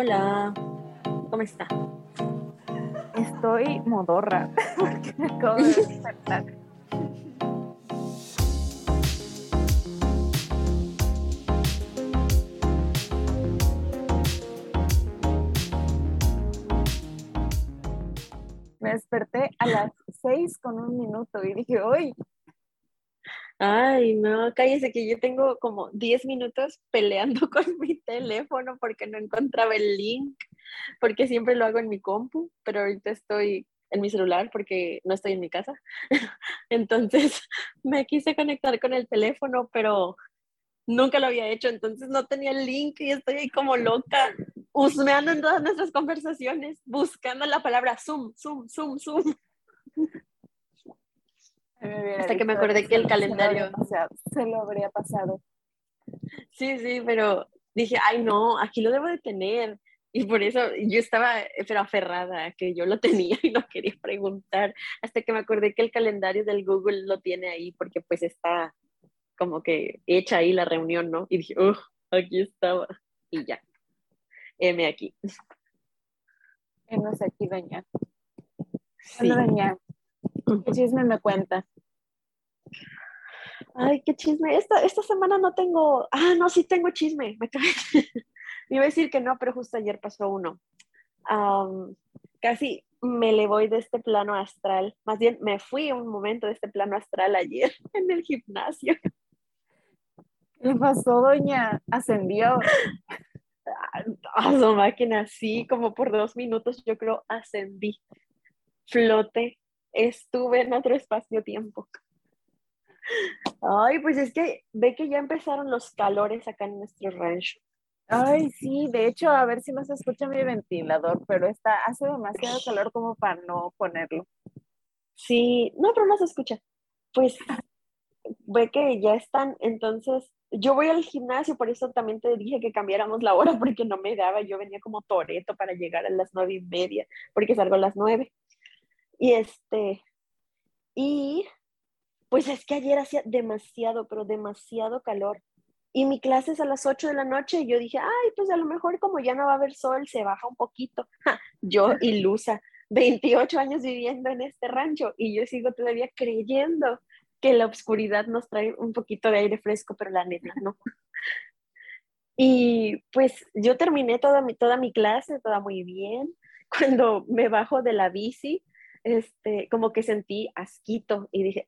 Hola, ¿cómo está? Estoy modorra porque me acabo de despertar. Me desperté a las seis con un minuto y dije, uy, Ay, no, cállese que yo tengo como 10 minutos peleando con mi teléfono porque no encontraba el link, porque siempre lo hago en mi compu, pero ahorita estoy en mi celular porque no estoy en mi casa. Entonces me quise conectar con el teléfono, pero nunca lo había hecho, entonces no tenía el link y estoy ahí como loca, husmeando en todas nuestras conversaciones, buscando la palabra Zoom, Zoom, Zoom, Zoom. Hasta que me acordé que el calendario... Se lo habría pasado. Sí, sí, pero dije, ay no, aquí lo debo de tener. Y por eso yo estaba, pero aferrada que yo lo tenía y no quería preguntar. Hasta que me acordé que el calendario del Google lo tiene ahí porque pues está como que hecha ahí la reunión, ¿no? Y dije, oh, aquí estaba. Y ya. M aquí. M aquí, doña. Sí. doña. ¿Qué chisme me cuenta? Ay, qué chisme. Esta, esta semana no tengo. Ah, no, sí tengo chisme. Me iba a decir que no, pero justo ayer pasó uno. casi me le voy de este plano astral. Más bien, me fui un momento de este plano astral ayer en el gimnasio. ¿Qué pasó, doña? Ascendió. A su máquina, sí, como por dos minutos, yo creo, ascendí. Flote estuve en otro espacio-tiempo. Ay, pues es que ve que ya empezaron los calores acá en nuestro rancho. Ay, sí, de hecho, a ver si no se escucha mi ventilador, pero está, hace demasiado calor como para no ponerlo. Sí, no, pero no se escucha. Pues ve que ya están, entonces yo voy al gimnasio, por eso también te dije que cambiáramos la hora porque no me daba, yo venía como toreto para llegar a las nueve y media, porque salgo a las nueve. Y este, y pues es que ayer hacía demasiado, pero demasiado calor. Y mi clase es a las 8 de la noche y yo dije, ay, pues a lo mejor como ya no va a haber sol, se baja un poquito. yo ilusa, 28 años viviendo en este rancho y yo sigo todavía creyendo que la oscuridad nos trae un poquito de aire fresco, pero la neta no. y pues yo terminé toda mi, toda mi clase, toda muy bien. Cuando me bajo de la bici, este, como que sentí asquito y dije,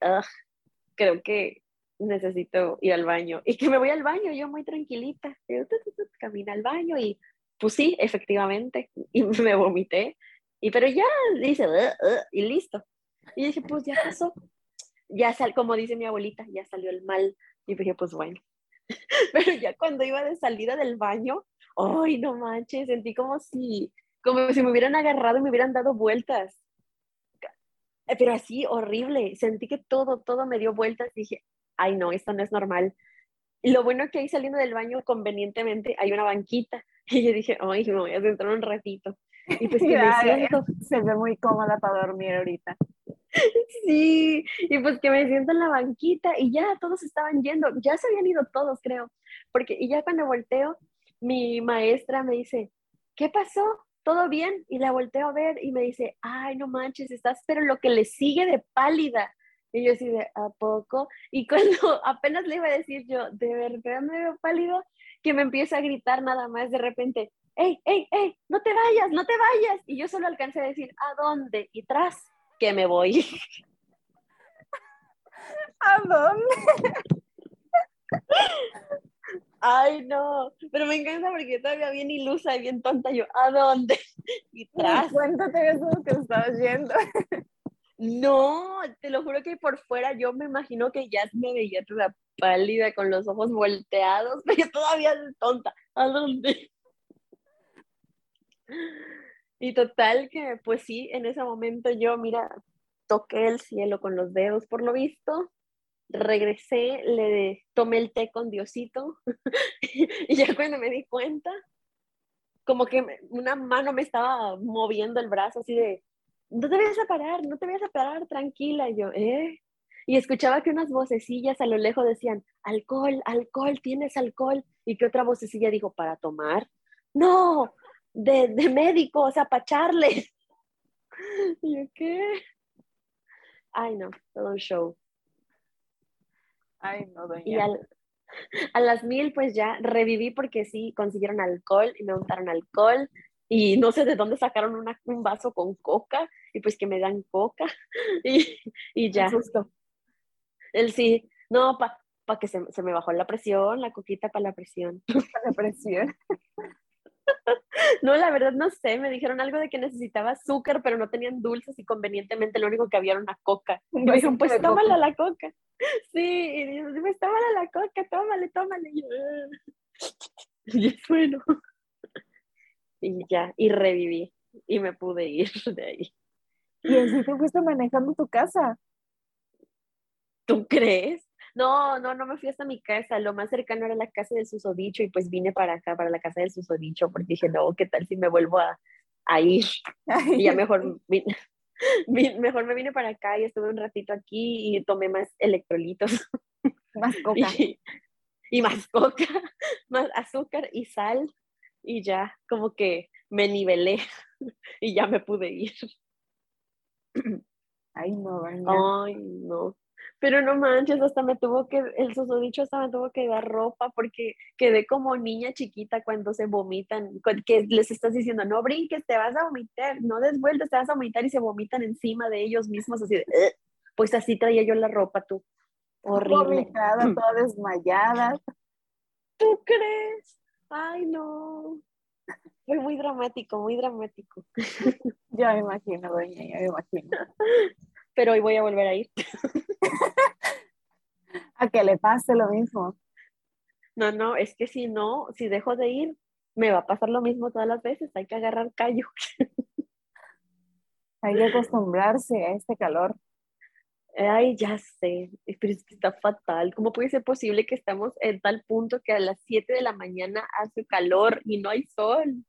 creo que necesito ir al baño. Y que me voy al baño, yo muy tranquilita. Camina al baño y pues efectivamente. Y me vomité. Y pero ya dice, y listo. Y dije, pues ya pasó. Ya sal, como dice mi abuelita, ya salió el mal. Y dije, pues bueno. Pero ya cuando iba de salida del baño, ay, no manches, sentí como si, como si me hubieran agarrado y me hubieran dado vueltas. Eh, pero así horrible, sentí que todo, todo me dio vueltas, dije, ay no, esto no es normal. Y lo bueno que ahí saliendo del baño convenientemente hay una banquita y yo dije, ay, me voy a sentar un ratito. Y pues que me siento. Se ve muy cómoda para dormir ahorita. Sí, y pues que me siento en la banquita y ya todos estaban yendo, ya se habían ido todos, creo, porque y ya cuando volteo, mi maestra me dice, ¿qué pasó? ¿Todo bien? Y la volteo a ver y me dice, ay, no manches, estás, pero lo que le sigue de pálida. Y yo así de, ¿a poco? Y cuando apenas le iba a decir yo, ¿de verdad me veo pálido? Que me empieza a gritar nada más de repente, ¡Ey, ey, ey! ¡No te vayas, no te vayas! Y yo solo alcancé a decir, ¿a dónde? Y tras, que me voy. ¿A dónde? Ay, no, pero me encanta porque todavía bien ilusa y bien tonta. Yo, ¿a dónde? Y tras. Cuéntate eso que estabas yendo. No, te lo juro que por fuera yo me imagino que ya me veía toda pálida con los ojos volteados, pero todavía tonta. ¿A dónde? Y total que, pues sí, en ese momento yo, mira, toqué el cielo con los dedos por lo visto regresé, le tomé el té con Diosito y ya cuando me di cuenta, como que una mano me estaba moviendo el brazo así de, no te vayas a parar, no te vayas a parar, tranquila. Y yo, ¿eh? Y escuchaba que unas vocecillas a lo lejos decían, alcohol, alcohol, tienes alcohol. Y que otra vocecilla dijo, para tomar. No, de, de médico, o sea, pacharle. ¿Y yo qué? Ay, no, todo un show. Ay, no, doña. Y al- a las mil, pues ya reviví porque sí, consiguieron alcohol y me untaron alcohol. Y no sé de dónde sacaron una- un vaso con coca y pues que me dan coca. Y, y ya. Él sí, no, para pa que se, se me bajó la presión, la coquita para la presión. La presión. No, la verdad no sé, me dijeron algo de que necesitaba azúcar, pero no tenían dulces y convenientemente lo único que había era una coca. Y me dijeron, pues coca. tómala la coca. Sí, y dijo, pues tómala la coca, tómale, tómale. Y "Ah". Y es bueno. Y ya, y reviví y me pude ir de ahí. Y así te fuiste manejando tu casa. ¿Tú crees? No, no, no me fui hasta mi casa. Lo más cercano era la casa del susodicho y pues vine para acá, para la casa del susodicho, porque dije, no, ¿qué tal si me vuelvo a, a ir? Y ya mejor, vine- vi- mejor me vine para acá y estuve un ratito aquí y tomé más electrolitos Más coca. y, y más coca, más azúcar y sal y ya como que me nivelé y ya me pude ir. Ay, no, doña. Ay, no. Pero no manches, hasta me tuvo que, el susodicho hasta me tuvo que dar ropa porque quedé como niña chiquita cuando se vomitan, que les estás diciendo, no brinques, te vas a vomitar, no des vueltas, te vas a vomitar y se vomitan encima de ellos mismos, así de, "Ugh". pues así traía yo la ropa, tú. Horrible. Vomitada, toda desmayada. ¿Tú crees? Ay, no. Fue muy dramático, muy dramático. Ya me imagino, doña, ya me imagino. Pero hoy voy a volver a ir. A que le pase lo mismo. No, no, es que si no, si dejo de ir, me va a pasar lo mismo todas las veces. Hay que agarrar callo. Hay que acostumbrarse a este calor. Ay, ya sé, pero es que está fatal. ¿Cómo puede ser posible que estamos en tal punto que a las 7 de la mañana hace calor y no hay sol?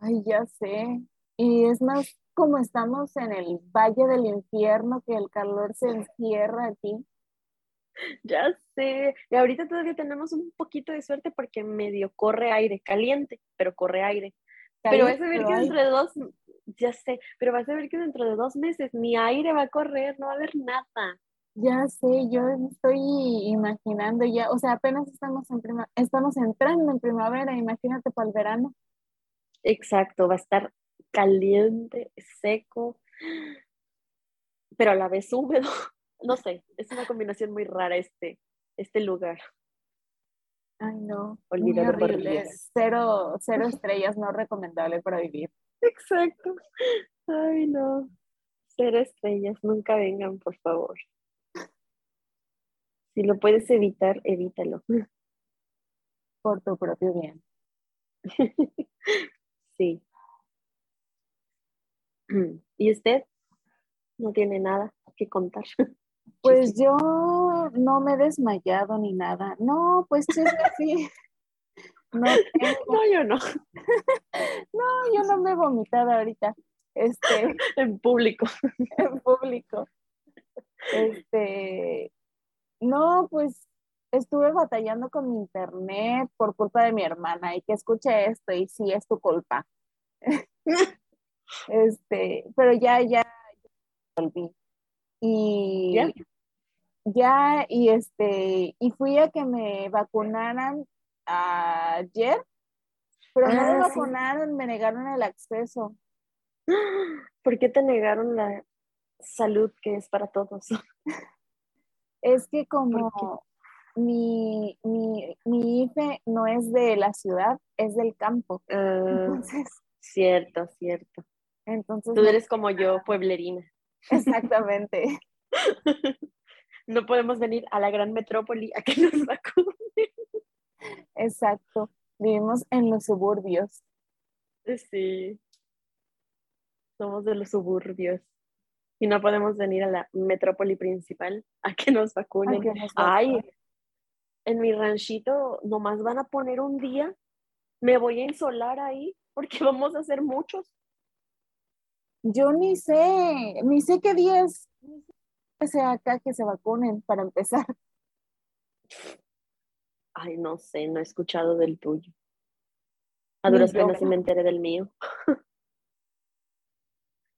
Ay, ya sé. Y es más como estamos en el valle del infierno que el calor se encierra aquí. Ya sé. Y ahorita todavía tenemos un poquito de suerte porque medio corre aire, caliente, pero corre aire. Pero vas a ver que dentro de dos, ya sé, pero vas a ver que dentro de dos meses ni aire va a correr, no va a haber nada. Ya sé, yo estoy imaginando ya, o sea, apenas estamos en prima, estamos entrando en primavera, imagínate para el verano. Exacto, va a estar caliente, seco, pero a la vez húmedo. No sé, es una combinación muy rara este, este lugar. Ay, no, muy Olvídalo por horrible. Cero, cero estrellas, no recomendable para vivir. Exacto. Ay, no. Cero estrellas, nunca vengan, por favor. Si lo puedes evitar, evítalo. Por tu propio bien. Sí. ¿Y usted? No tiene nada que contar. Pues yo no me he desmayado ni nada. No, pues chisme sí. No tengo. No, yo no. No, yo no me he vomitado ahorita. Este, En público. en público. Este, no, pues estuve batallando con mi internet por culpa de mi hermana y que escuche esto y sí es tu culpa. Este, pero ya, ya, volví. Y ¿Ya? ya, y este, y fui a que me vacunaran ayer, pero no me Ah, sí. vacunaron, me negaron el acceso. ¿Por qué te negaron la salud que es para todos? Es que como mi, mi, mi IFE no es de la ciudad, es del campo. Ah, Entonces, cierto, cierto. Entonces Tú no- eres como yo, pueblerina. exactamente. No podemos venir a la gran metrópoli a que nos vacunen. Exacto. Vivimos en los suburbios. Sí. Somos de los suburbios. Y no podemos venir a la metrópoli principal a que nos vacunen. que nos Ay, en mi ranchito nomás van a poner un día. Me voy a insolar ahí porque vamos a hacer muchos. Yo ni sé, ni sé qué días sea acá que se vacunen para empezar. Ay, no sé, no he escuchado del tuyo. A duras penas sí me enteré del mío.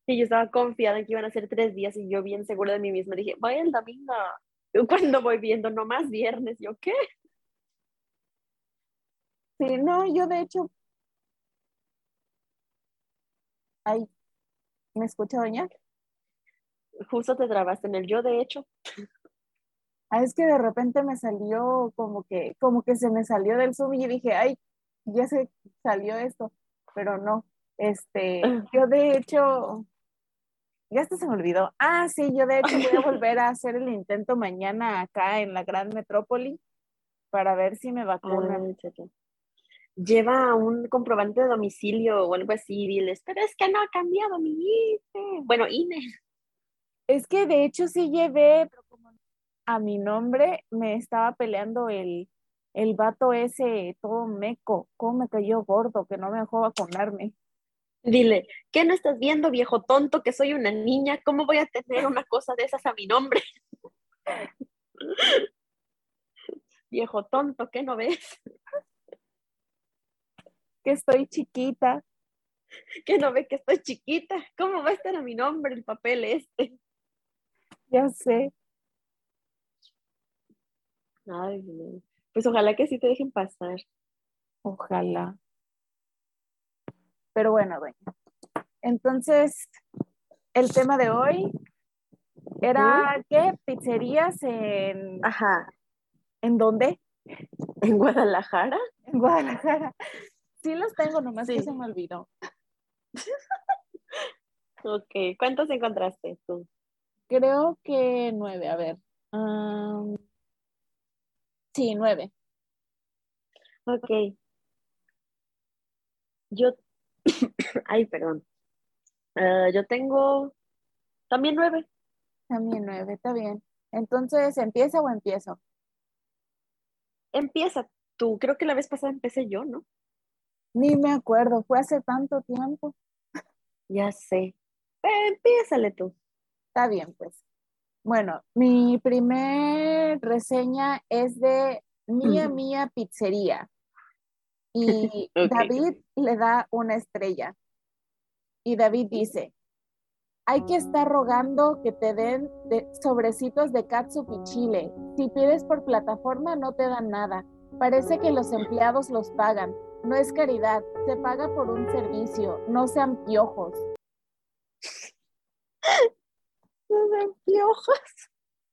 y yo estaba confiada en que iban a ser tres días y yo bien segura de mí misma dije, voy el domingo. cuando voy viendo, no más viernes, yo qué. Sí, no, yo de hecho. Ay, ¿me escucha, doña? Justo te trabaste en el yo, de hecho. Ah, es que de repente me salió como que, como que se me salió del Zoom y dije, ay, ya se salió esto, pero no. Este, ah. yo de hecho, ya hasta se me olvidó. Ah, sí, yo de hecho voy a volver a hacer el intento mañana acá en la gran metrópoli para ver si me vacunan. Lleva un comprobante de domicilio o algo así, diles, pero es que no ha cambiado mi INE. Bueno, INE. Es que de hecho sí llevé, pero como a mi nombre me estaba peleando el, el vato ese todo meco, cómo me cayó gordo, que no me dejó vacunarme. Dile, ¿qué no estás viendo, viejo tonto, que soy una niña? ¿Cómo voy a tener una cosa de esas a mi nombre? viejo tonto, ¿qué no ves? Que estoy chiquita. Que no ve que estoy chiquita. ¿Cómo va a estar a mi nombre el papel este? Ya sé. Ay, pues ojalá que sí te dejen pasar. Ojalá. Pero bueno, bueno. Entonces, el tema de hoy era ¿qué? Pizzerías en. Ajá. ¿En dónde? En Guadalajara. En Guadalajara. Sí los tengo, nomás que se me olvidó. ok, ¿cuántos encontraste tú? Creo que nueve, a ver. sí, nueve. Ok. Yo, ay, perdón. Ah, yo tengo también nueve. También nueve, está bien. Entonces, ¿empieza o empiezo? Empieza tú. Creo que la vez pasada empecé yo, ¿no? Ni me acuerdo, fue hace tanto tiempo. Ya sé. empiézale tú. Está bien, pues. Bueno, mi primer reseña es de Mía Mía Pizzería. Y David le da una estrella. Y David dice, hay que estar rogando que te den sobrecitos de catsup y chile. Si pides por plataforma no te dan nada. Parece que los empleados los pagan. No es caridad, se paga por un servicio, no sean piojos. no sean piojos.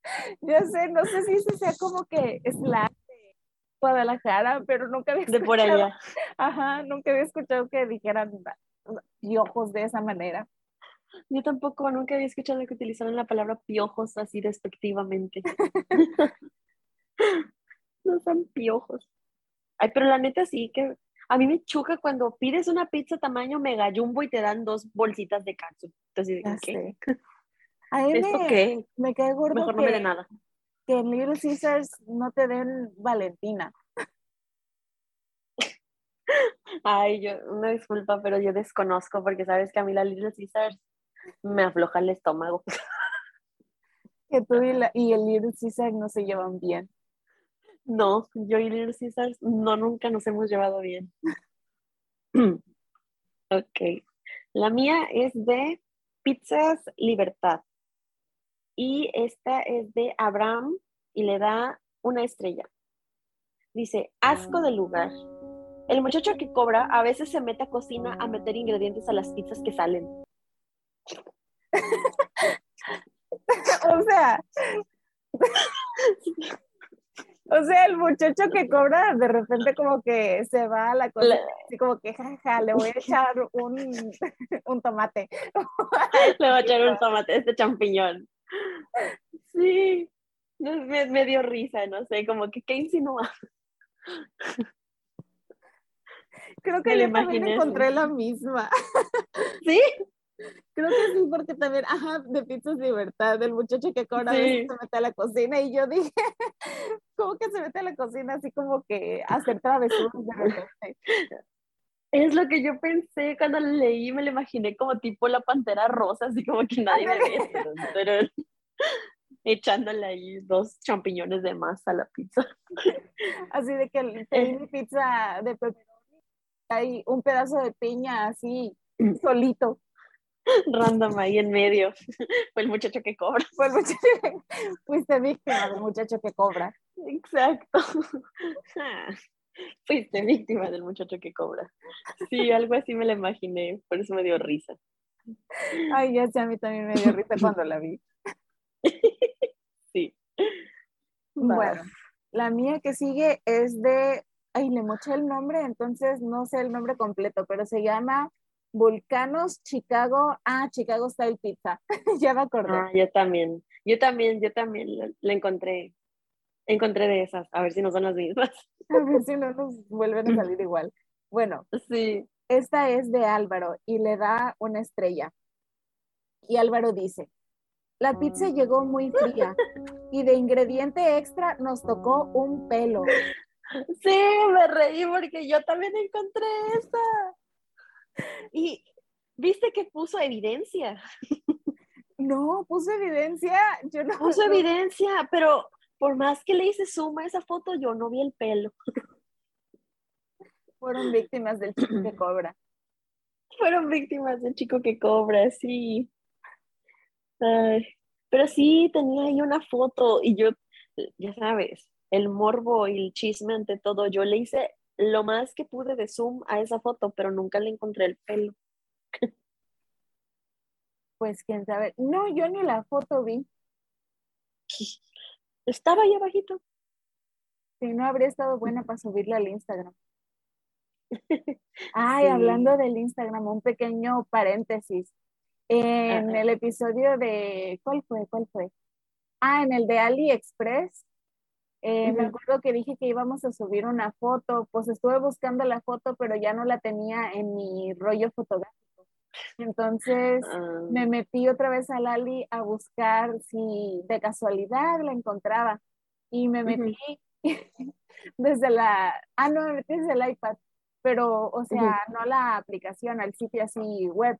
Yo sé, no sé si ese sea como que es la de Guadalajara, pero nunca había escuchado. De por allá. Ajá, nunca había escuchado que dijeran piojos de esa manera. Yo tampoco, nunca había escuchado que utilizaran la palabra piojos así despectivamente. no son piojos. Ay, pero la neta sí que a mí me choca cuando pides una pizza tamaño mega jumbo y te dan dos bolsitas de catsup. Entonces, ¿qué? A mí me, me cae gordo Mejor no me dé nada. Que en Little Caesars no te den Valentina. Ay, yo, una disculpa, pero yo desconozco porque sabes que a mí la Little Caesars me afloja el estómago. Que tú y, la, y el Little Caesars no se llevan bien. No, yo y Little Caesars no, nunca nos hemos llevado bien. ok. La mía es de Pizzas Libertad. Y esta es de Abraham y le da una estrella. Dice, asco de lugar. El muchacho que cobra a veces se mete a cocina a meter ingredientes a las pizzas que salen. o sea, O sea, el muchacho que cobra de repente como que se va a la así como que jaja, le voy a echar un, un tomate. le voy a echar un tomate, este champiñón. Sí, me, me dio risa, no sé, como que qué insinúa. Creo que yo también encontré la misma. ¿Sí? Creo que sí, porque también, ajá, de Pizzas Libertad, del muchacho que cobra se mete a la cocina y yo dije, ¿cómo que se mete a la cocina así como que hacer travesuras de repente? Es lo que yo pensé cuando lo leí, me lo imaginé como tipo la pantera rosa, así como que nadie me ve, pero, echándole ahí dos champiñones de más a la pizza. Así de que pedí mi pizza de pepperoni hay un pedazo de piña así, solito. Random ahí en medio. Fue el muchacho que cobra. Fue el muchacho que... Fuiste víctima del muchacho que cobra. Exacto. Fuiste víctima del muchacho que cobra. Sí, algo así me lo imaginé, por eso me dio risa. Ay, ya sé, a mí también me dio risa cuando la vi. Sí. Bueno, la mía que sigue es de, ay, le moché el nombre, entonces no sé el nombre completo, pero se llama Vulcanos Chicago, ah, Chicago Style Pizza. ya me acordé. Ah, yo también, yo también, yo también la encontré, encontré de esas, a ver si no son las mismas. a ver si no nos vuelven a salir igual. Bueno, sí. Esta es de Álvaro y le da una estrella. Y Álvaro dice, la pizza llegó muy fría y de ingrediente extra nos tocó un pelo. Sí, me reí porque yo también encontré esa. Y viste que puso evidencia. No, puso evidencia. Yo no. Puso evidencia, pero por más que le hice suma a esa foto, yo no vi el pelo. Fueron víctimas del chico que cobra. Fueron víctimas del chico que cobra, sí. pero sí tenía ahí una foto y yo, ya sabes, el morbo y el chisme ante todo, yo le hice lo más que pude de zoom a esa foto, pero nunca le encontré el pelo. Pues quién sabe. No, yo ni la foto vi. Estaba ahí abajito. Si no, habría estado buena para subirla al Instagram. Ay, hablando del Instagram, un pequeño paréntesis. En el episodio de, ¿cuál fue? ¿Cuál fue? Ah, en el de AliExpress, eh, me acuerdo que dije que íbamos a subir una foto, pues estuve buscando la foto, pero ya no la tenía en mi rollo fotográfico. Entonces me ah. metí otra vez al Ali a buscar si de casualidad la encontraba y me metí desde la, ah, no, me metí desde el iPad pero, o sea, no la aplicación, al sitio así web.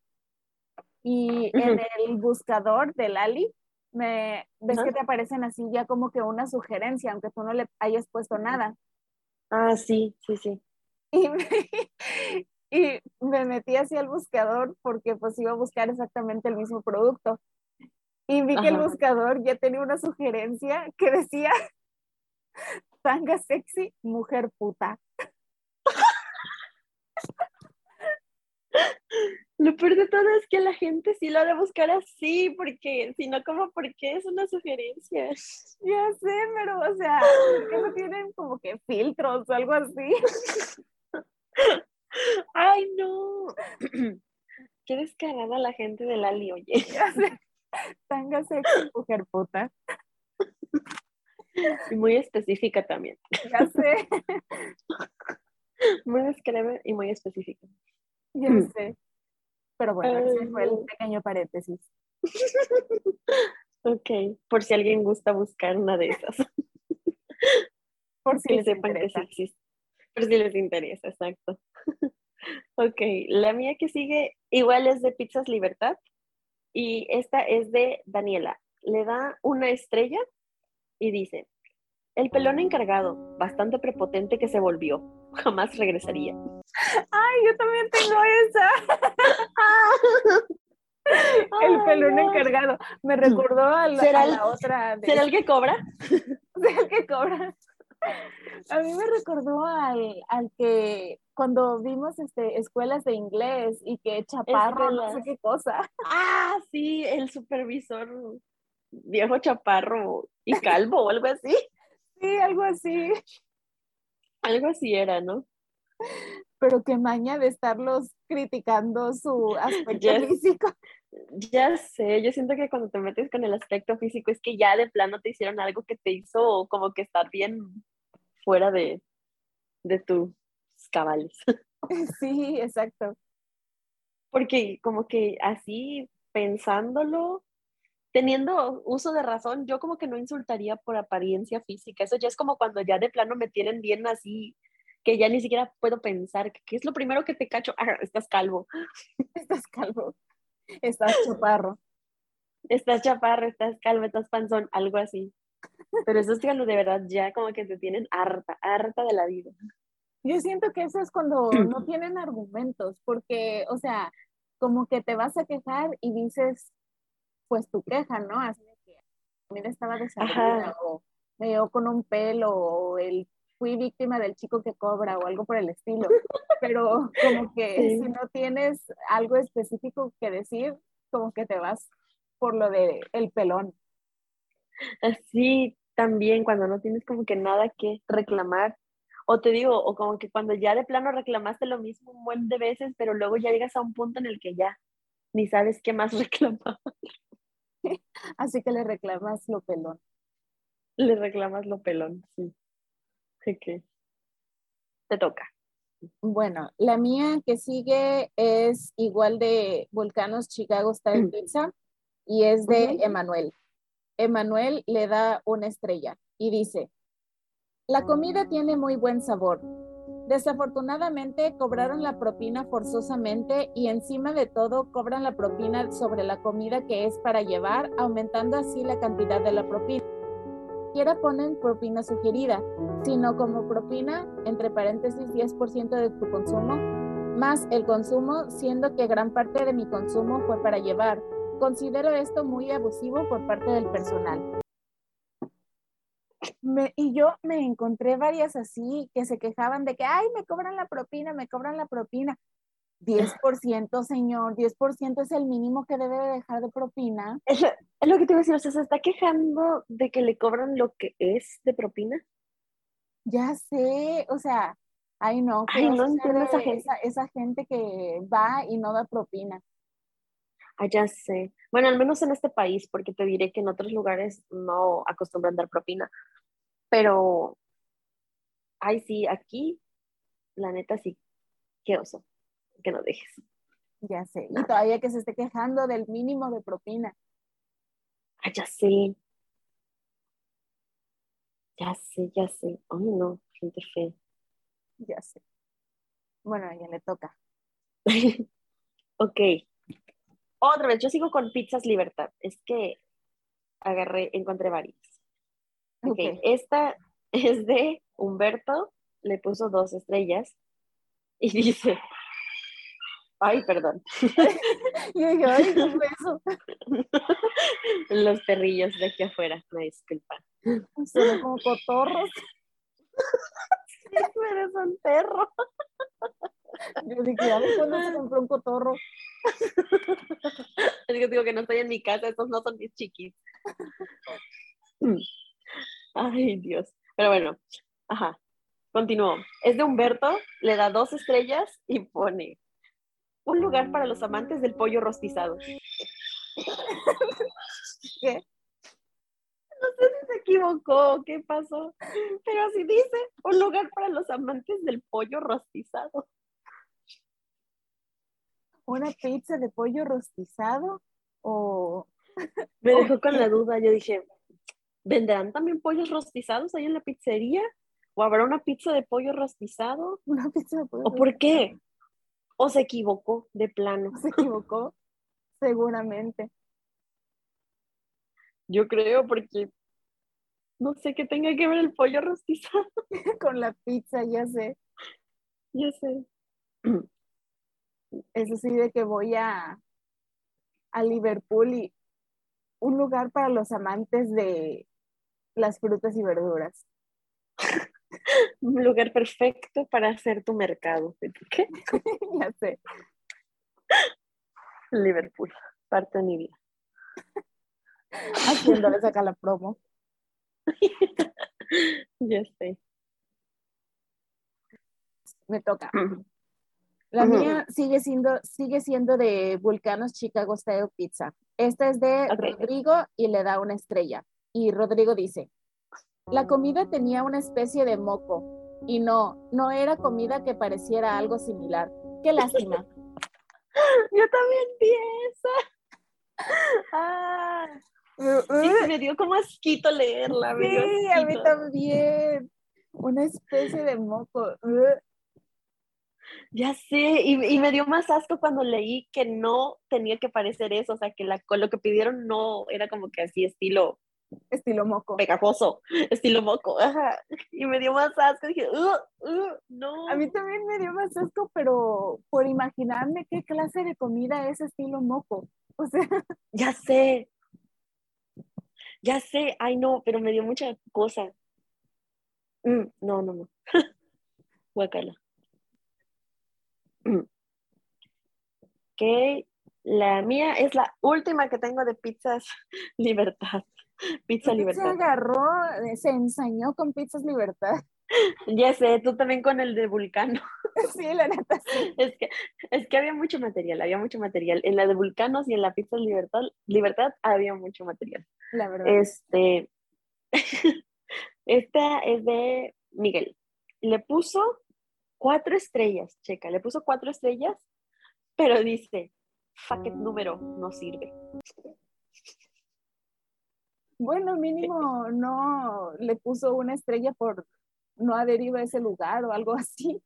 Y en el buscador del Ali, me, ves que te aparecen así ya como que una sugerencia, aunque tú no le hayas puesto nada. Ah, sí, sí, sí. Y me, y me metí así al buscador porque pues iba a buscar exactamente el mismo producto. Y vi que el buscador ya tenía una sugerencia que decía, tanga sexy, mujer puta. Lo peor de todo es que la gente sí lo ha de buscar así, porque si no, como porque es una sugerencia. Ya sé, pero o sea, que no tienen como que filtros o algo así? Ay, no. Qué descarada la gente de Lali, oye. Ya sé. Tanga sexy, mujer puta. Y muy específica también. Ya sé. Muy discreta y muy específica. Ya mm. sé. Pero bueno, ese fue el pequeño paréntesis. ok, por si alguien gusta buscar una de esas. por si que sepan que sí existe. Por si les interesa, exacto. ok, la mía que sigue igual es de Pizzas Libertad y esta es de Daniela. Le da una estrella y dice, el pelón encargado, bastante prepotente que se volvió, jamás regresaría. Ay, yo también tengo esa. el pelón encargado. Me recordó a la, la otra. ¿Será el que cobra? ¿Será el que cobra? A mí me recordó al, al que cuando vimos este, escuelas de inglés y que chaparro, no sé qué cosa. Ah, sí, el supervisor viejo chaparro y calvo o algo así. Sí, algo así. Algo así era, ¿no? Pero qué maña de estarlos criticando su aspecto físico. Ya sé, yo siento que cuando te metes con el aspecto físico es que ya de plano te hicieron algo que te hizo como que estar bien fuera de, de tus cabales. Sí, exacto. Porque como que así pensándolo, teniendo uso de razón, yo como que no insultaría por apariencia física. Eso ya es como cuando ya de plano me tienen bien así, que ya ni siquiera puedo pensar, ¿qué es lo primero que te cacho? Ah, estás calvo. Estás calvo. Estás chaparro. Estás chaparro, estás calvo, estás panzón, algo así. Pero eso es cuando de verdad ya como que te tienen harta, harta de la vida. Yo siento que eso es cuando no tienen argumentos, porque, o sea, como que te vas a quejar y dices, pues tu queja, ¿no? Así que mira, estaba desabrida o me dio con un pelo o el fui víctima del chico que cobra o algo por el estilo. Pero como que si no tienes algo específico que decir, como que te vas por lo de el pelón. Así también cuando no tienes como que nada que reclamar. O te digo, o como que cuando ya de plano reclamaste lo mismo un buen de veces, pero luego ya llegas a un punto en el que ya ni sabes qué más reclamar. Así que le reclamas lo pelón. Le reclamas lo pelón, sí. que te toca. Bueno, la mía que sigue es igual de Volcanos Chicago Style Pizza y es de Emanuel. Emanuel le da una estrella y dice, la comida tiene muy buen sabor. Desafortunadamente cobraron la propina forzosamente y encima de todo cobran la propina sobre la comida que es para llevar, aumentando así la cantidad de la propina. Quiera ponen propina sugerida, sino como propina, entre paréntesis 10% de tu consumo, más el consumo, siendo que gran parte de mi consumo fue para llevar. Considero esto muy abusivo por parte del personal. Y yo me encontré varias así que se quejaban de que, ay, me cobran la propina, me cobran la propina. 10%, señor, 10% es el mínimo que debe dejar de propina. Es lo, que te iba a decir, o sea, ¿se está quejando de que le cobran lo que es de propina? Ya sé, o sea, ay no, ay, no entiendo esa gente. esa gente que va y no da propina. Ah, ya sé. Bueno, al menos en este país, porque te diré que en otros lugares no acostumbran dar propina. Pero, ay, sí, aquí, la neta sí, qué oso, que no dejes. Ya sé. Y todavía que se esté quejando del mínimo de propina. Ah, ya sé. Ya sé, ya sé. Ay, no, gente fea. Ya sé. Bueno, ya le toca. ok. Otra vez, yo sigo con Pizzas Libertad. Es que agarré, encontré varias. Ok, esta es de Humberto, le puso dos estrellas y dice, ay, perdón. y yo, ay, ¿qué eso? Los perrillos de aquí afuera, me disculpan. Son como cotorros. sí, eres un perro. Yo dije, a ver cuándo se compró un cotorro. Es que digo que no estoy en mi casa, estos no son mis chiquis. Ay, Dios. Pero bueno, ajá. Continúo. Es de Humberto, le da dos estrellas y pone un lugar para los amantes del pollo rostizado. ¿Qué? No sé si se equivocó, qué pasó, pero así dice, un lugar para los amantes del pollo rostizado una pizza de pollo rostizado o... Me dejó con la duda, yo dije, ¿vendrán también pollos rostizados ahí en la pizzería? ¿O habrá una pizza de pollo rostizado? Una pizza de pollo ¿O por qué? ¿O se equivocó de plano? ¿Se equivocó? Seguramente. Yo creo porque no sé qué tenga que ver el pollo rostizado. Con la pizza, ya sé. Ya sé. Es así de que voy a, a Liverpool y un lugar para los amantes de las frutas y verduras. un lugar perfecto para hacer tu mercado. ¿Qué? ya sé. Liverpool, parte de mi vida. Haciéndole sacar la promo. ya sé. Me toca. La mía sigue siendo, sigue siendo de Vulcanos Chicago Style Pizza. Esta es de Rodrigo y le da una estrella. Y Rodrigo dice, la comida tenía una especie de moco y no, no era comida que pareciera algo similar. Qué lástima. Yo también pienso. Ah, me dio como asquito leerla. Sí, a mí también. Una especie de moco. Ya sé, y, me dio más asco cuando leí que no tenía que parecer eso, o sea, que la, lo que pidieron no era como que así estilo Estilo moco. Pegajoso, estilo moco. Ajá. Y me dio más asco. Dije, no. A mí también me dio más asco, pero por imaginarme qué clase de comida es estilo moco. O sea. Ya sé. Ya sé. Ay, no, pero me dio mucha cosa. Mm, no, no, no. Guacala. ok. La mía es la última que tengo de pizzas Libertad. Pizza Libertad. Se agarró, eh, se ensañó con Pizzas Libertad. Ya sé, tú también con el de Vulcano. Sí, la neta. Es, que, es que había mucho material, había mucho material. En la de Vulcanos y en la Pizza Libertad, Libertad había mucho material. La verdad. Este, esta es de Miguel. Le puso cuatro estrellas, checa, le puso cuatro estrellas, pero dice, fuck número no sirve. Bueno, mínimo no le puso una estrella por no adherir a ese lugar o algo así.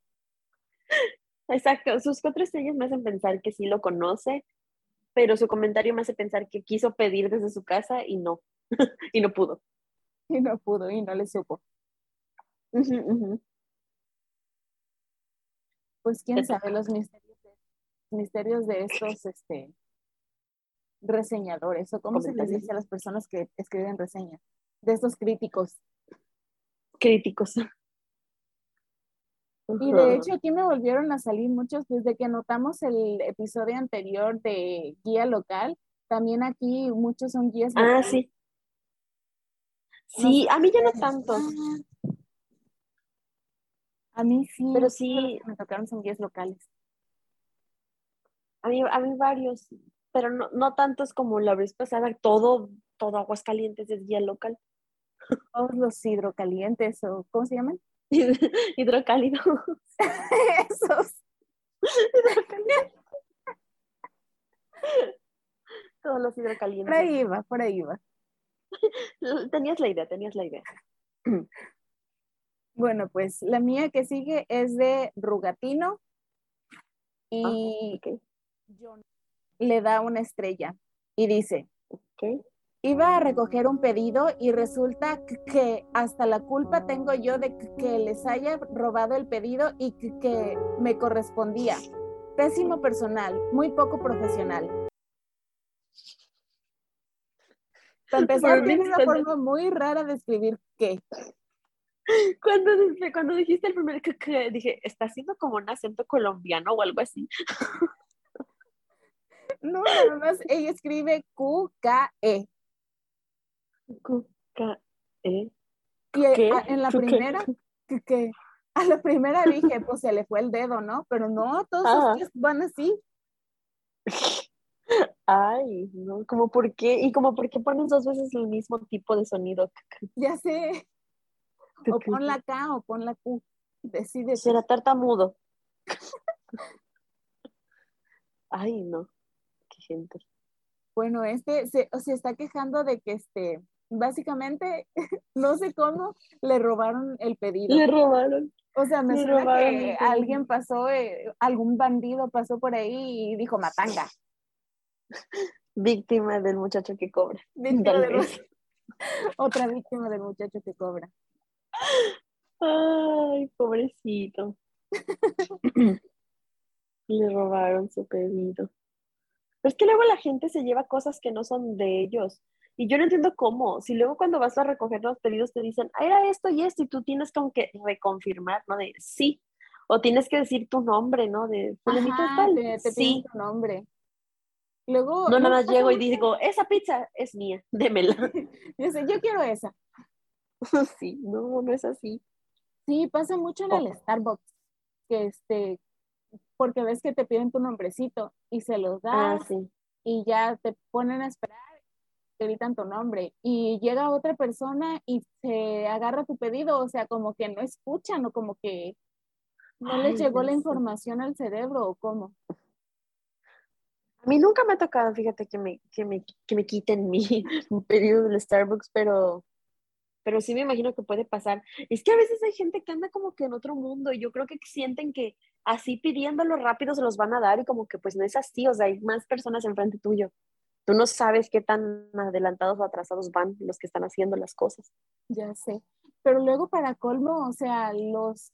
Exacto, sus cuatro estrellas me hacen pensar que sí lo conoce, pero su comentario me hace pensar que quiso pedir desde su casa y no, y no pudo. Y no pudo, y no le supo. Pues quién sabe los misterios de, misterios de estos este, reseñadores, o cómo se les dice a las personas que escriben reseñas, de estos críticos. Críticos. Y de hecho aquí me volvieron a salir muchos desde que notamos el episodio anterior de guía local. También aquí muchos son guías ah, locales. Sí. Sí, a mí ya no tanto. A mí sí. Pero sí. Me tocaron son guías locales. A mí, a mí varios pero no, no tantos como la vez pasada, todo, todo Aguascalientes es guía local. Todos los hidrocalientes, o ¿cómo se llaman? Hidrocálidos. Esos. Todos los hidrocalientes. Por ahí va, por ahí va. Tenías la idea, tenías la idea. Bueno, pues la mía que sigue es de Rugatino. Y ah, le da una estrella y dice, iba a recoger un pedido y resulta que hasta la culpa tengo yo de que les haya robado el pedido y que me correspondía. Pésimo personal, muy poco profesional. Para empezar, tiene una forma muy rara de escribir qué. Cuando, cuando dijiste el primer que, dije, está haciendo como un acento colombiano o algo así. No, nada más ella escribe Q-K-E. Q-K-E. Y en la primera, que, a la primera dije, pues se le fue el dedo, ¿no? Pero no, todos los van así. Ay, no, como por qué, y como por qué pones dos veces el mismo tipo de sonido. Ya sé. O pon la K o pon la Q. Decide. Será tartamudo. Ay, no gente. Bueno, este se, se está quejando de que este, básicamente, no sé cómo, le robaron el pedido. Le robaron. O sea, me suena que alguien pasó, eh, algún bandido pasó por ahí y dijo matanga. Víctima del muchacho que cobra. Otra víctima del muchacho que cobra. Ay, pobrecito. Le robaron su pedido. Pero es que luego la gente se lleva cosas que no son de ellos. Y yo no entiendo cómo. Si luego cuando vas a recoger los pedidos te dicen, ah, era esto y esto, y tú tienes como que reconfirmar, ¿no? De sí. O tienes que decir tu nombre, ¿no? De tal. Te, sí. tu nombre. Luego. No, nada más llego y digo, esa pizza es mía, démela. yo, sé, yo quiero esa. sí, no, no es así. Sí, pasa mucho en el Starbucks. Que este, porque ves que te piden tu nombrecito y se los ah, das y ya te ponen a esperar, te gritan tu nombre y llega otra persona y se agarra tu pedido, o sea, como que no escuchan o como que no les llegó la información al cerebro o cómo. A mí nunca me ha tocado, fíjate, que me, que me, que me quiten mi pedido del Starbucks, pero pero sí me imagino que puede pasar. Es que a veces hay gente que anda como que en otro mundo y yo creo que sienten que así pidiéndolo rápido se los van a dar y como que pues no es así, o sea, hay más personas enfrente tuyo. Tú no sabes qué tan adelantados o atrasados van los que están haciendo las cosas. Ya sé. Pero luego para colmo, o sea, los,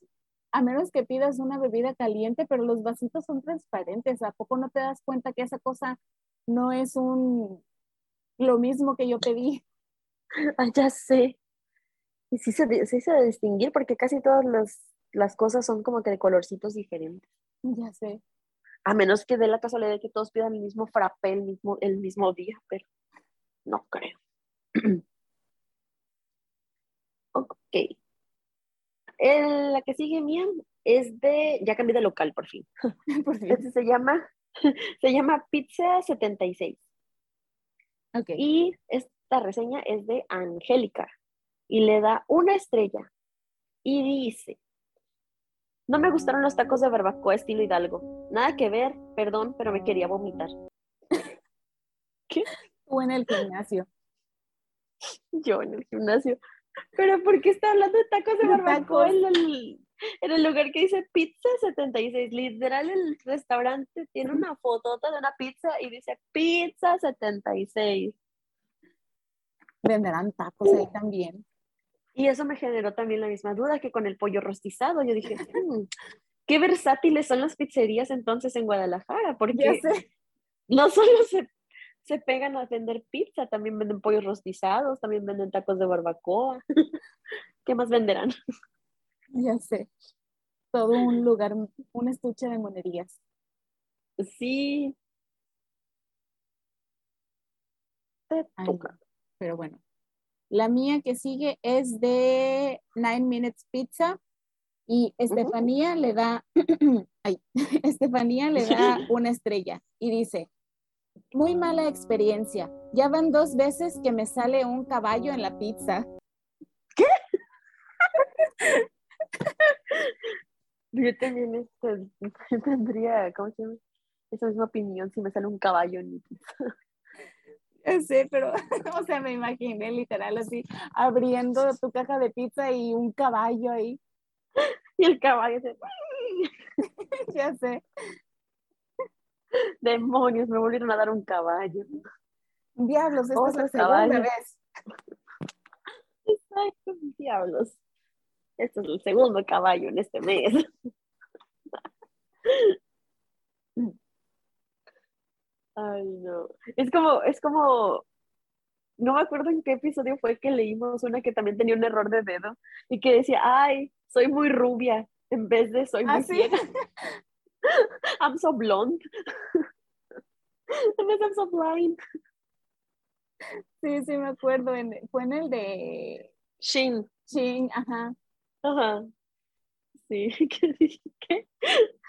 a menos que pidas una bebida caliente, pero los vasitos son transparentes. ¿A poco no te das cuenta que esa cosa no es un, lo mismo que yo pedí? Ah, ya sé. Y sí se, sí se distinguir porque casi todas las cosas son como que de colorcitos diferentes. Ya sé. A menos que dé la casualidad de que todos pidan el mismo frappé el mismo, el mismo día, pero no creo. ok. la que sigue mía es de, ya cambié de local por fin. por fin. Este se llama, se llama Pizza 76. Okay. Y esta reseña es de Angélica y le da una estrella y dice, no me gustaron los tacos de barbacoa estilo Hidalgo. Nada que ver, perdón, pero me quería vomitar. ¿Qué? O en el gimnasio. Yo en el gimnasio. Pero ¿por qué está hablando de tacos de barbacoa en el, en el lugar que dice pizza 76? Literal, el restaurante tiene una fotota de una pizza y dice pizza 76. Venderán tacos ahí también. Y eso me generó también la misma duda que con el pollo rostizado. Yo dije, hmm, qué versátiles son las pizzerías entonces en Guadalajara, porque no solo se, se, pegan a vender pizza, también venden pollos rostizados, también venden tacos de barbacoa. ¿Qué más venderán? Ya sé. Todo un lugar, un estuche de monerías. Sí. pero bueno, la mía que sigue es de Nine Minutes Pizza y Estefanía le da, ay, Estefanía le da una estrella y dice, muy mala experiencia. Ya van dos veces que me sale un caballo en la pizza. ¿Qué? Yo también este, tendría, ¿cómo se llama? Esa misma opinión si me sale un caballo en mi pizza. Sí, pero, o sea, me imaginé literal así, abriendo tu caja de pizza y un caballo ahí. Y el caballo se... ya sé. Demonios, me volvieron a dar un caballo. Diablos, esta es la segunda vez. Exacto, diablos. Este es el segundo caballo en este mes. Ay, no. Es como, es como, no me acuerdo en qué episodio fue que leímos una que también tenía un error de dedo y que decía, ay, soy muy rubia, en vez de soy muy ¿Ah. I'm so blonde. en vez I'm so blind. Sí, sí, me acuerdo. fue en el de Shin. Shin, ajá. Ajá. Sí, que dije,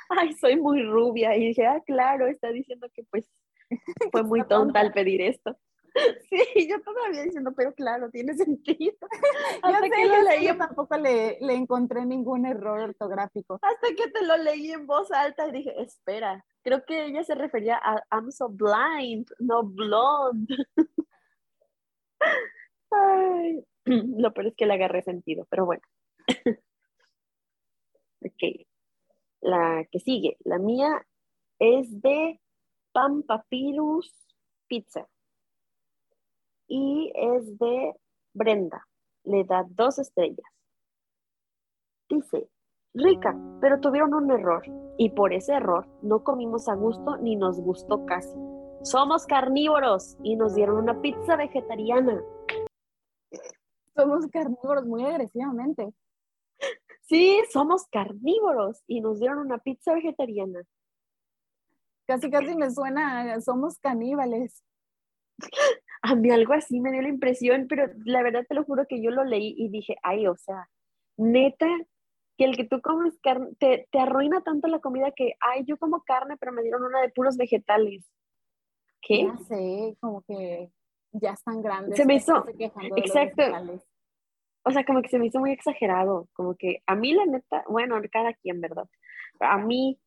ay, soy muy rubia. Y dije, ah, claro, está diciendo que pues Fue muy tonta al pedir esto. Sí, yo todavía diciendo, pero claro, tiene sentido. Hasta que lo leí, tampoco le, le, encontré ningún error ortográfico. Hasta que te lo leí en voz alta y dije, espera, creo que ella se refería a I'm so blind, no blonde. Ay, lo peor es que le agarré sentido, pero bueno. ok, la que sigue, la mía es de Pan Papyrus Pizza. Y es de Brenda. Le da dos estrellas. Dice, rica, pero tuvieron un error. Y por ese error no comimos a gusto ni nos gustó casi. Somos carnívoros y nos dieron una pizza vegetariana. Somos carnívoros muy agresivamente. Sí, somos carnívoros y nos dieron una pizza vegetariana. Casi, casi me suena, somos caníbales. A mí algo así me dio la impresión, pero la verdad te lo juro que yo lo leí y dije, ay, o sea, neta, que el que tú comes carne, te, arruina tanto la comida que, ay, yo como carne, pero me dieron una de puros vegetales. ¿Qué? Ya sé, como que ya están grandes. Se me hizo, exacto. O sea, como que se me hizo muy exagerado, como que a mí la neta, bueno, cada quien, ¿verdad? A mí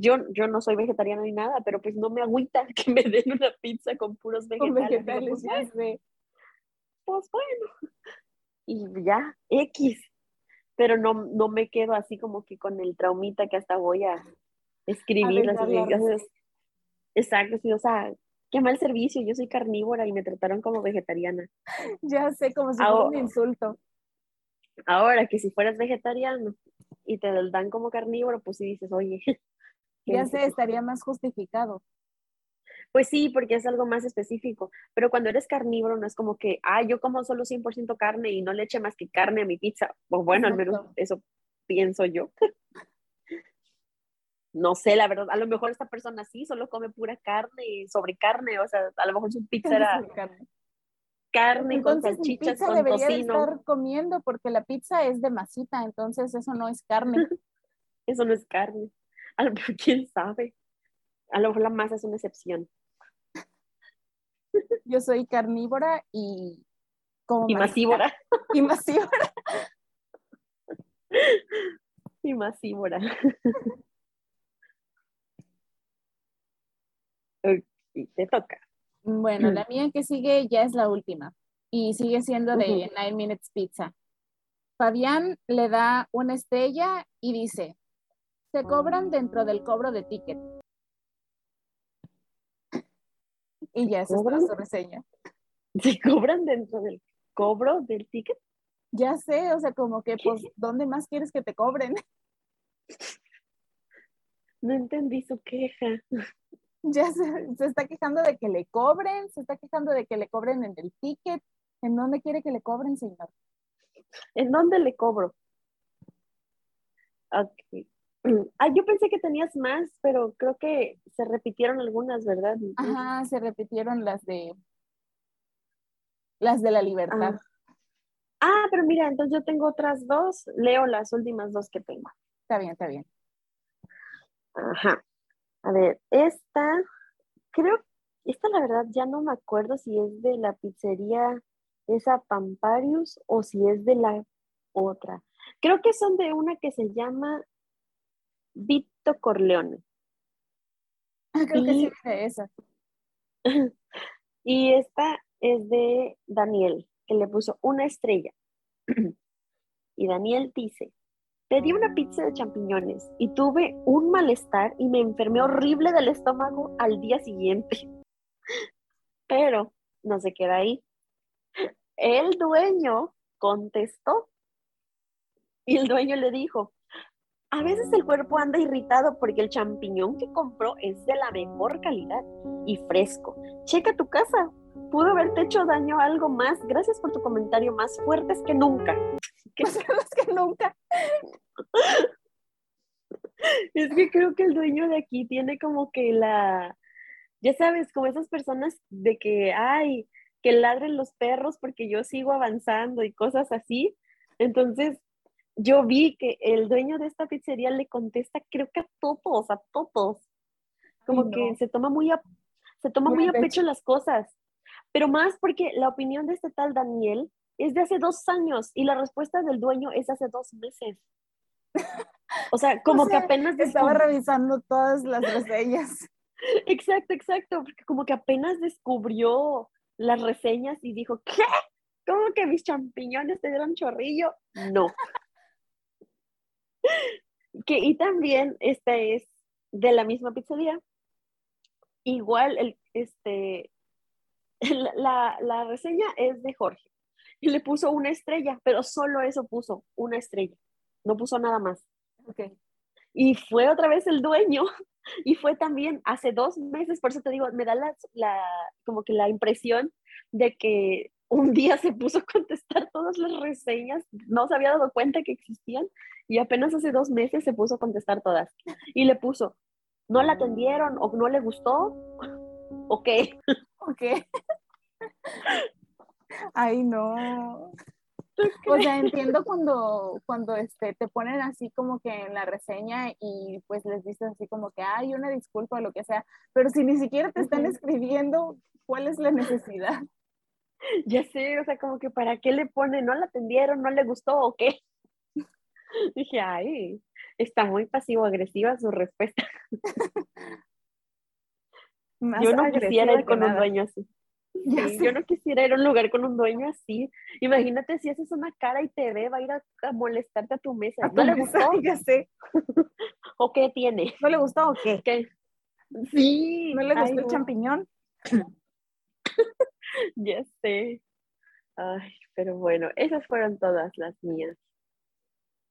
yo, yo no soy vegetariana ni nada, pero pues no me agüita que me den una pizza con puros vegetales. pues, pues, bueno, y ya, X. Pero no, no me quedo así como que con el traumita que hasta voy a escribir. exacto, sí, o sea, qué mal servicio, yo soy carnívora y me trataron como vegetariana. Ya sé, como si fuera un insulto. Ahora que si fueras vegetariano y te dan como carnívoro, pues sí dices, oye. Ya sé, estaría más justificado. Pues sí, porque es algo más específico, pero cuando eres carnívoro no es como que, ah, yo como solo 100% carne y no le eche más que carne a mi pizza. Pues bueno, al menos eso pienso yo. no sé, la verdad, a lo mejor esta persona sí solo come pura carne sobre carne, o sea, a lo mejor su pizza era carne, carne con salchichas, con debería tocino. estar comiendo porque la pizza es de masita, entonces eso no es carne. eso no es carne. A lo mejor, quién sabe. A lo mejor la masa es una excepción. Yo soy carnívora y como y masívora. Y masívora. y masívora. te toca. Bueno, la mía que sigue ya es la última y sigue siendo de Nine Minutes Pizza. Fabián le da una estrella y dice, se cobran dentro del cobro de ticket. Y ya, esa es su reseña. ¿Se cobran dentro del cobro del ticket? Ya sé, o sea, como que, pues, ¿dónde más quieres que te cobren? No entendí su queja. Ya se, se, está quejando de que le cobren, se está quejando de que le cobren en el ticket. ¿En dónde quiere que le cobren, señor? ¿En dónde le cobro? Ok. Ah, yo pensé que tenías más, pero creo que se repitieron algunas, ¿verdad? Ajá, se repitieron las de las de la libertad. Ah. ah, pero mira, entonces yo tengo otras dos, leo las últimas dos que tengo. Está bien, está bien. Ajá. A ver, esta, creo, esta la verdad ya no me acuerdo si es de la pizzería esa Pamparius o si es de la otra. Creo que son de una que se llama Vito Corleone. Ah, creo que sí es de esa. y esta es de Daniel, que le puso una estrella. y Daniel dice, Pedí una pizza de champiñones y tuve un malestar y me enfermé horrible del estómago al día siguiente. Pero no se queda ahí. El dueño contestó y el dueño le dijo, a veces el cuerpo anda irritado porque el champiñón que compró es de la mejor calidad y fresco. Checa tu casa. Pudo haberte hecho daño a algo más. Gracias por tu comentario más fuertes que nunca. Más que nunca. Es que creo que el dueño de aquí tiene como que la, ya sabes, como esas personas de que, ay, que ladren los perros porque yo sigo avanzando y cosas así. Entonces, yo vi que el dueño de esta pizzería le contesta, creo que a todos, a todos. Como que se toma muy a, se toma muy, a pecho las cosas. Pero más porque la opinión de este tal Daniel es de hace dos años y la respuesta del dueño es hace dos meses. O sea, como que apenas... Estaba revisando todas las reseñas. Exacto, exacto, porque como que apenas descubrió las reseñas y dijo, ¿qué? ¿Cómo que mis champiñones te dieron chorrillo? No. que, y también esta es de la misma pizzería. Igual, el, este, la, la reseña es de Jorge y le puso una estrella, pero solo eso puso, una estrella, no puso nada más. Okay. Y fue otra vez el dueño y fue también hace dos meses, por eso te digo, me da la, la, como que la impresión de que un día se puso a contestar todas las reseñas, no se había dado cuenta que existían y apenas hace dos meses se puso a contestar todas. Y le puso, no la atendieron o no le gustó, ok. Ok. Ay, no. O sea, entiendo cuando, cuando este, te ponen así como que en la reseña y pues les dices así como que hay una disculpa o lo que sea, pero si ni siquiera te están escribiendo, ¿cuál es la necesidad? Ya sé, o sea, como que para qué le ponen, no la atendieron, no le gustó o qué. Dije, ay, está muy pasivo-agresiva su respuesta. Yo no quisiera ir con un dueño así yo no quisiera ir a un lugar con un dueño así. Imagínate si haces una cara y te ve, va a ir a, molestarte a tu mesa. ¿No le gustó? Ya sé. ¿O qué tiene? ¿No le gustó o qué? Sí. ¿No le gustó el champiñón? ya sé. Ay, pero bueno, esas fueron todas las mías.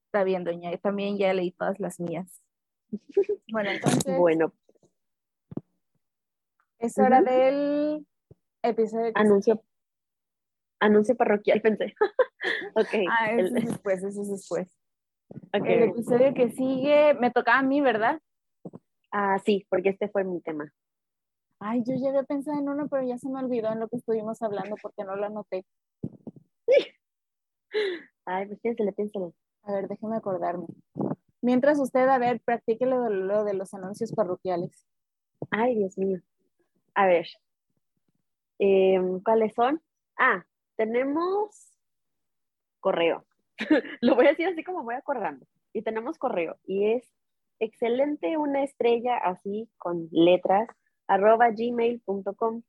Está bien, doña. Yo también ya leí todas las mías. Bueno, entonces. Bueno. Es hora del episodio. Anuncio. Anuncio parroquial, pensé. ok. Ah, eso es después, eso es después. El episodio que sigue me tocaba a mí, ¿verdad? Ah, sí, porque este fue mi tema. Ay, yo ya había pensado en uno, pero ya se me olvidó en lo que estuvimos hablando porque no lo anoté. Ay, pues piénsale, piénsale. A ver, déjeme acordarme. Mientras usted, a ver, practique lo, de los anuncios parroquiales. Ay, Dios mío. A ver. Em, ¿Cuáles son? Ah, tenemos correo. lo voy a decir así como voy acordando. Y tenemos correo. Y es excelente una estrella así con letras arroba gmail.com.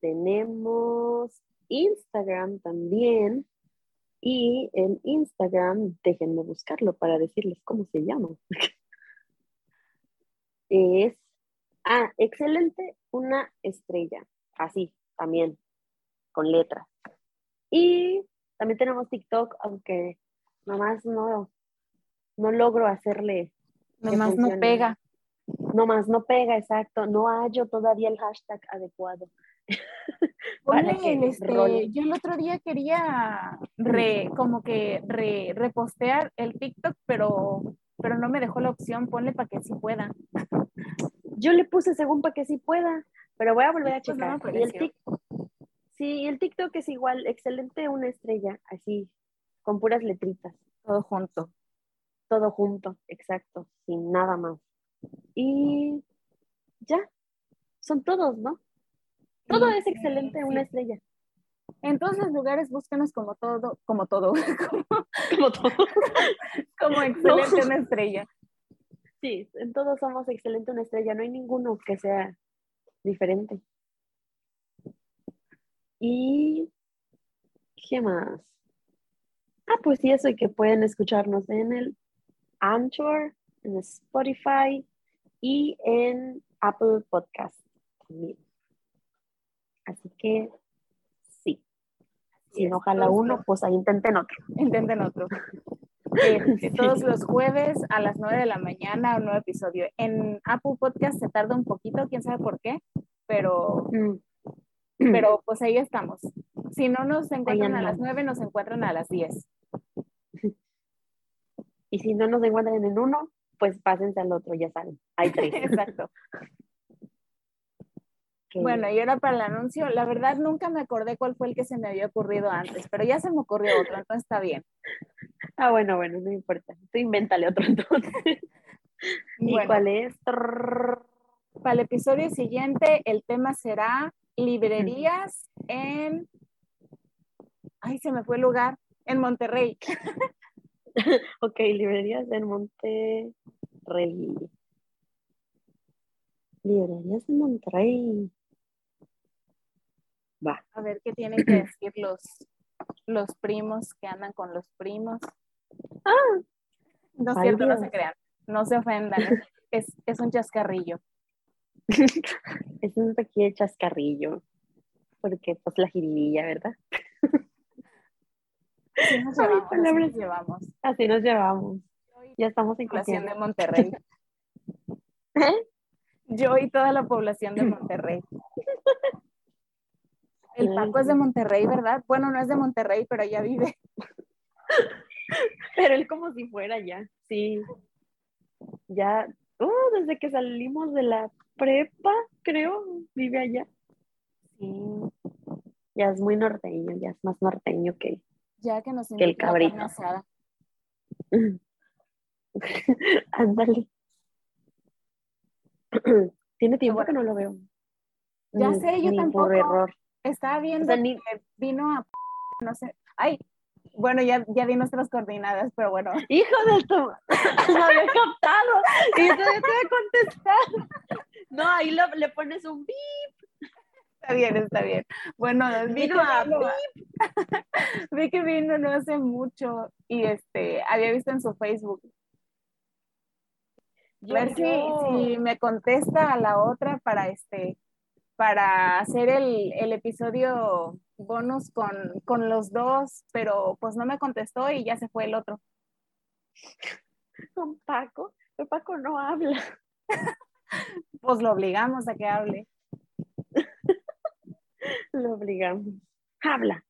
Tenemos Instagram también. Y en Instagram, déjenme buscarlo para decirles cómo se llama. es, ah, excelente, una estrella. Así, también, con letras. Y también tenemos TikTok, aunque nomás no, no logro hacerle. Nomás no pega. No más, no pega, exacto. No hallo todavía el hashtag adecuado. este, yo el otro día quería re, como que re, repostear el TikTok, pero, pero no me dejó la opción. Ponle para que sí pueda. Yo le puse según para que sí pueda, pero voy a volver a pues checar. y el sí, el TikTok es igual, excelente, una estrella, así, con puras letritas. Todo junto. Todo junto, exacto, sin nada más. Y ya, son todos, ¿no? Todo es excelente, una estrella. En todos los lugares búsquenos como todo, como todo, como, todo, como excelente una estrella. Sí, en todos somos excelente una estrella, no hay ninguno que sea diferente. Y ¿qué más? Ah, pues sí, eso y que pueden escucharnos en el Anchor, en Spotify y en Apple Podcast también. Así que sí. Si no jala uno, pues ahí intenten otro. Intenten otro. Eh, todos los jueves a las 9 de la mañana un nuevo episodio. En Apple Podcast se tarda un poquito, quién sabe por qué, pero, mm. pero pues ahí estamos. Si no nos encuentran a las 9, nos encuentran a las 10. Y si no nos encuentran en uno, pues pásense al otro, ya saben. Hay tres. Exacto. Bueno, y ahora para el anuncio, la verdad nunca me acordé cuál fue el que se me había ocurrido antes, pero ya se me ocurrió otro, entonces está bien. Ah, bueno, bueno, no importa. Tú invéntale otro entonces. ¿Y cuál es? Para el episodio siguiente, el tema será librerías en. Ay, se me fue el lugar. En Monterrey. ok, librerías en Monterrey. Librerías en Monterrey. Va. A ver qué tienen que decir los, los primos que andan con los primos. Ah, no es cierto, no se crean. No se ofendan. Es, es un chascarrillo. es un pequeño chascarrillo. Porque pues la jiribilla, ¿verdad? Así nos llevamos. Así nos llevamos. Así nos llevamos. Ya estamos en población de Monterrey. ¿Eh? Yo y toda la población de Monterrey. El Paco es de Monterrey, ¿verdad? Bueno, no es de Monterrey, pero allá vive. Pero él como si fuera ya, sí. Ya, uh, desde que salimos de la prepa, creo, vive allá. Sí. Ya es muy norteño, ya es más norteño que, ya que, nos el cabrito. Ándale. Tiene tiempo que no lo veo. Ya sé, yo tampoco. Por error. Estaba viendo que vino a no sé. Ay, bueno, ya, ya di nuestras coordinadas, pero bueno. Hijo de tu, no había captado y todavía te voy a contestar. No, ahí le pones un bip. Está bien, está bien. Bueno, vino a vi que vino no hace mucho y este había visto en su Facebook. a ver si, si, me contesta a la otra para este para hacer el, el episodio bonus con, con, los dos, pero pues no me contestó y ya se fue el otro. Con Paco, pero Paco no habla. pues lo obligamos a que hable. lo obligamos. Habla.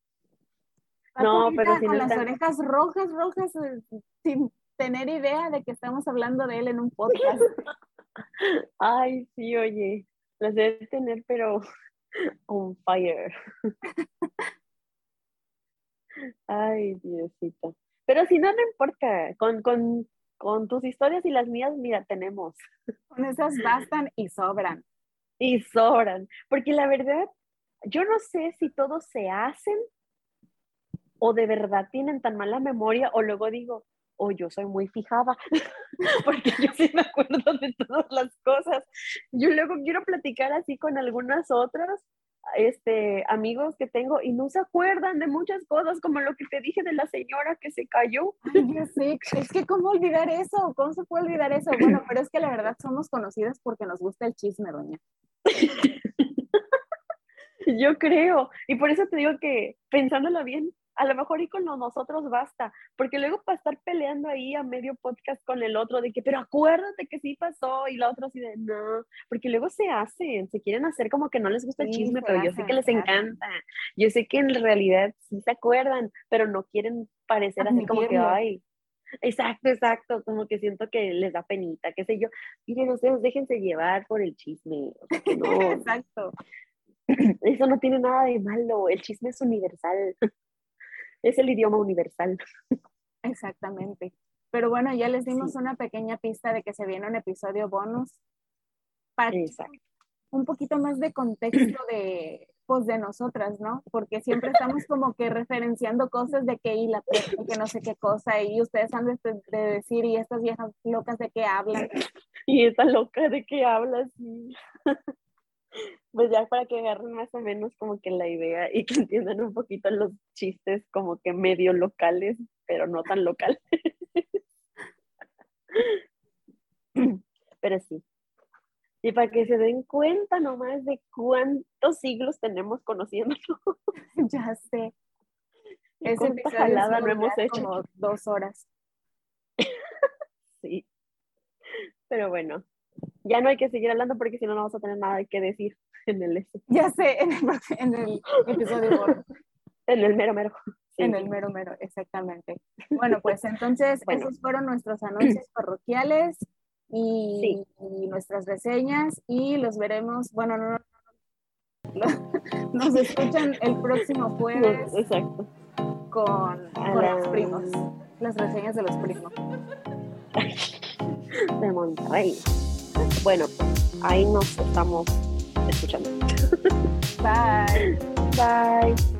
no, pero si con las orejas rojas, rojas, eh, sin tener idea de que estamos hablando de él en un podcast. Ay, sí, oye, las debe tener, pero on fire. Ay, Diosito. Pero si no, no importa. Con, con, con tus historias y las mías, mira, tenemos. Con esas bastan y sobran. Y sobran. Porque la verdad, yo no sé si todos se hacen o de verdad tienen tan mala memoria o luego digo, o yo soy muy fijada, porque yo sí me acuerdo de todas las cosas. Yo luego quiero platicar así con algunas otras este, amigos que tengo y no se acuerdan de muchas cosas, como lo que te dije de la señora que se cayó. Ay, sé, es que cómo olvidar eso, cómo se puede olvidar eso. Bueno, pero es que la verdad somos conocidas porque nos gusta el chisme, doña. Yo creo, y por eso te digo que pensándolo bien, a lo mejor y con nosotros basta, porque luego para estar peleando ahí a medio podcast con el otro de que, pero acuérdate que sí pasó y la otra así de, no, porque luego se hacen, se quieren hacer como que no les gusta el chisme, pero yo sé que les encanta, yo sé que en realidad sí se acuerdan, pero no quieren parecer así como que, ay, Exacto, exacto, como que siento que les da penita, qué sé yo. Miren, ustedes déjense llevar por el chisme. exacto. Eso no tiene nada de malo, el chisme es universal es el idioma universal. Exactamente. Pero bueno, ya les dimos una pequeña pista de que se viene un episodio bonus para un poquito más de contexto de, pues, de nosotras, ¿no? Porque siempre estamos como que referenciando cosas de que y la que no sé qué cosa, y ustedes han de, decir, y estas viejas locas de qué hablan. Y esta loca de qué hablas, sí pues ya para que agarren más o menos como que la idea y que entiendan un poquito los chistes como que medio locales, pero no tan locales. pero sí. Y para que se den cuenta nomás de cuántos siglos tenemos conociéndonos. ya sé. Ese jalada no hemos hecho. Como dos horas. sí. Pero bueno, ya no hay que seguir hablando porque si no, no vamos a tener nada que decir en el ese. Ya sé, en el, en el episodio. en el mero mero. En el mero mero, exactamente. Bueno, pues entonces esos fueron nuestros anuncios parroquiales y, nuestras reseñas y los veremos, bueno, no, nos escuchan el próximo jueves. Exacto. Con, con los primos, las reseñas de los primos. de Monterrey. Bueno, ahí nos estamos escuchando. Bye. Bye.